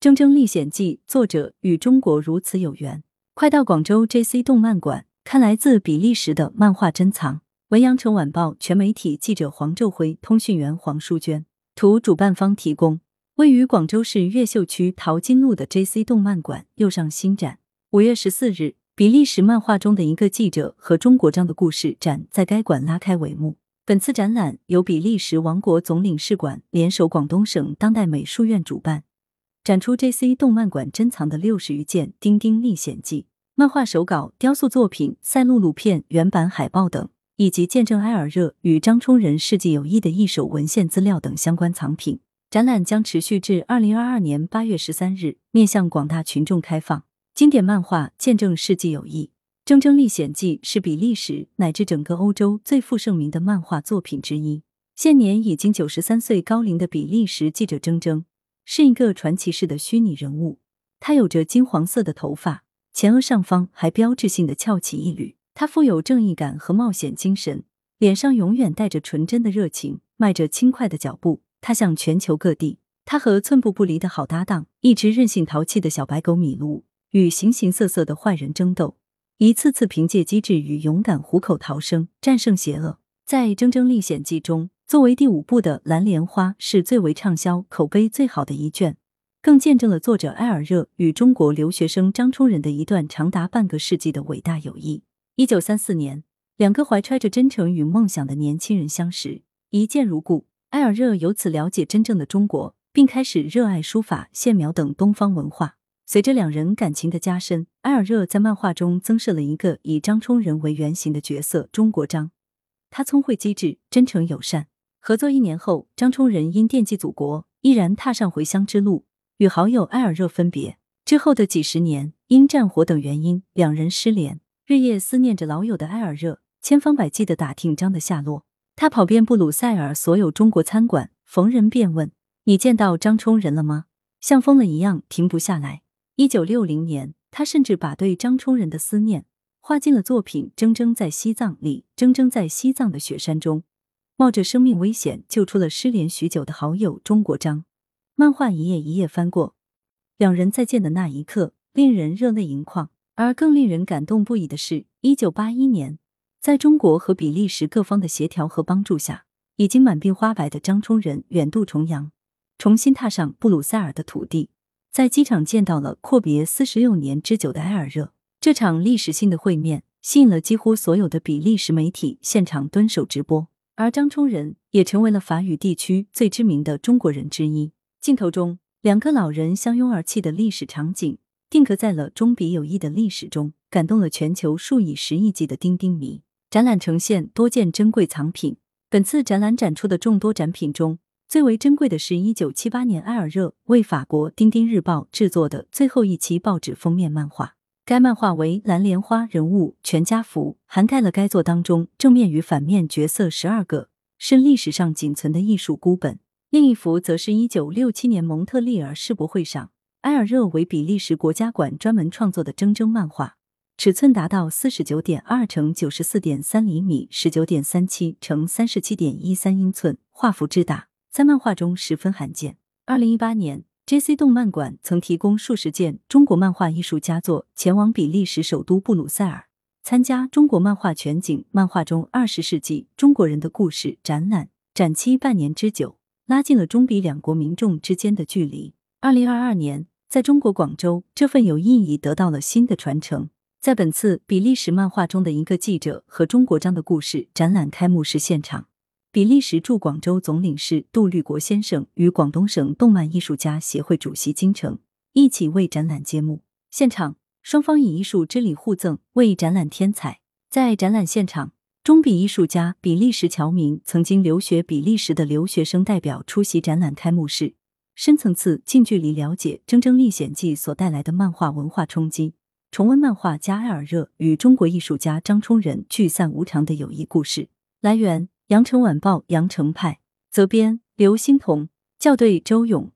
铮铮历险记》，作者与中国如此有缘。快到广州 J.C. 动漫馆，看来自比利时的漫画珍藏。文阳城晚报全媒体记者黄昼辉，通讯员黄淑娟。图主办方提供。位于广州市越秀区淘金路的 J.C. 动漫馆又上新展。五月十四日，比利时漫画中的一个记者和中国章的故事展在该馆拉开帷幕。本次展览由比利时王国总领事馆联手广东省当代美术院主办。展出 J.C. 动漫馆珍藏的六十余件《丁丁历险记》漫画手稿、雕塑作品、赛璐璐片、原版海报等，以及见证埃尔热与张充仁世纪友谊的一手文献资料等相关藏品。展览将持续至二零二二年八月十三日，面向广大群众开放。经典漫画《见证世纪友谊》《铮铮历险记》是比利时乃至整个欧洲最负盛名的漫画作品之一。现年已经九十三岁高龄的比利时记者铮铮。是一个传奇式的虚拟人物，他有着金黄色的头发，前额上方还标志性的翘起一缕。他富有正义感和冒险精神，脸上永远带着纯真的热情，迈着轻快的脚步，他向全球各地。他和寸步不离的好搭档，一只任性淘气的小白狗米露，与形形色色的坏人争斗，一次次凭借机智与勇敢虎口逃生，战胜邪恶。在《铮铮历险记》中。作为第五部的《蓝莲花》是最为畅销、口碑最好的一卷，更见证了作者埃尔热与中国留学生张充仁的一段长达半个世纪的伟大友谊。一九三四年，两个怀揣着真诚与梦想的年轻人相识，一见如故。埃尔热由此了解真正的中国，并开始热爱书法、线描等东方文化。随着两人感情的加深，埃尔热在漫画中增设了一个以张充仁为原型的角色——中国张。他聪慧机智、真诚友善。合作一年后，张充仁因惦记祖国，毅然踏上回乡之路，与好友埃尔热分别。之后的几十年，因战火等原因，两人失联。日夜思念着老友的埃尔热，千方百计的打听张的下落。他跑遍布鲁塞尔所有中国餐馆，逢人便问：“你见到张充仁了吗？”像疯了一样，停不下来。一九六零年，他甚至把对张充仁的思念画进了作品《铮铮在西藏》里。铮铮在西藏的雪山中。冒着生命危险救出了失联许久的好友钟国章。漫画一页一页翻过，两人再见的那一刻，令人热泪盈眶。而更令人感动不已的是，一九八一年，在中国和比利时各方的协调和帮助下，已经满鬓花白的张充仁远渡重洋，重新踏上布鲁塞尔的土地，在机场见到了阔别四十六年之久的埃尔热。这场历史性的会面，吸引了几乎所有的比利时媒体现场蹲守直播。而张冲仁也成为了法语地区最知名的中国人之一。镜头中，两个老人相拥而泣的历史场景，定格在了中比友谊的历史中，感动了全球数以十亿计的丁丁迷。展览呈现多件珍贵藏品。本次展览展出的众多展品中，最为珍贵的是一九七八年埃尔热为法国《丁丁日报》制作的最后一期报纸封面漫画。该漫画为蓝莲花人物全家福，涵盖了该作当中正面与反面角色十二个，是历史上仅存的艺术孤本。另一幅则是一九六七年蒙特利尔世博会上，埃尔热为比利时国家馆专门创作的铮铮漫画，尺寸达到四十九点二乘九十四点三厘米，十九点三七乘三十七点一三英寸，画幅之大，在漫画中十分罕见。二零一八年。J.C. 动漫馆曾提供数十件中国漫画艺术佳作，前往比利时首都布鲁塞尔参加中国漫画全景漫画中二十世纪中国人的故事展览，展期半年之久，拉近了中比两国民众之间的距离。二零二二年，在中国广州，这份友谊已得到了新的传承。在本次比利时漫画中的一个记者和中国章的故事展览开幕式现场。比利时驻广州总领事杜律国先生与广东省动漫艺术家协会主席金城一起为展览揭幕。现场，双方以艺术之礼互赠，为展览添彩。在展览现场，中比艺术家、比利时侨民、曾经留学比利时的留学生代表出席展览开幕式，深层次、近距离了解《铮铮历险记》所带来的漫画文化冲击，重温漫画家埃尔热与中国艺术家张充仁聚散无常的友谊故事。来源。羊城晚报羊城派责编刘欣彤校对周勇。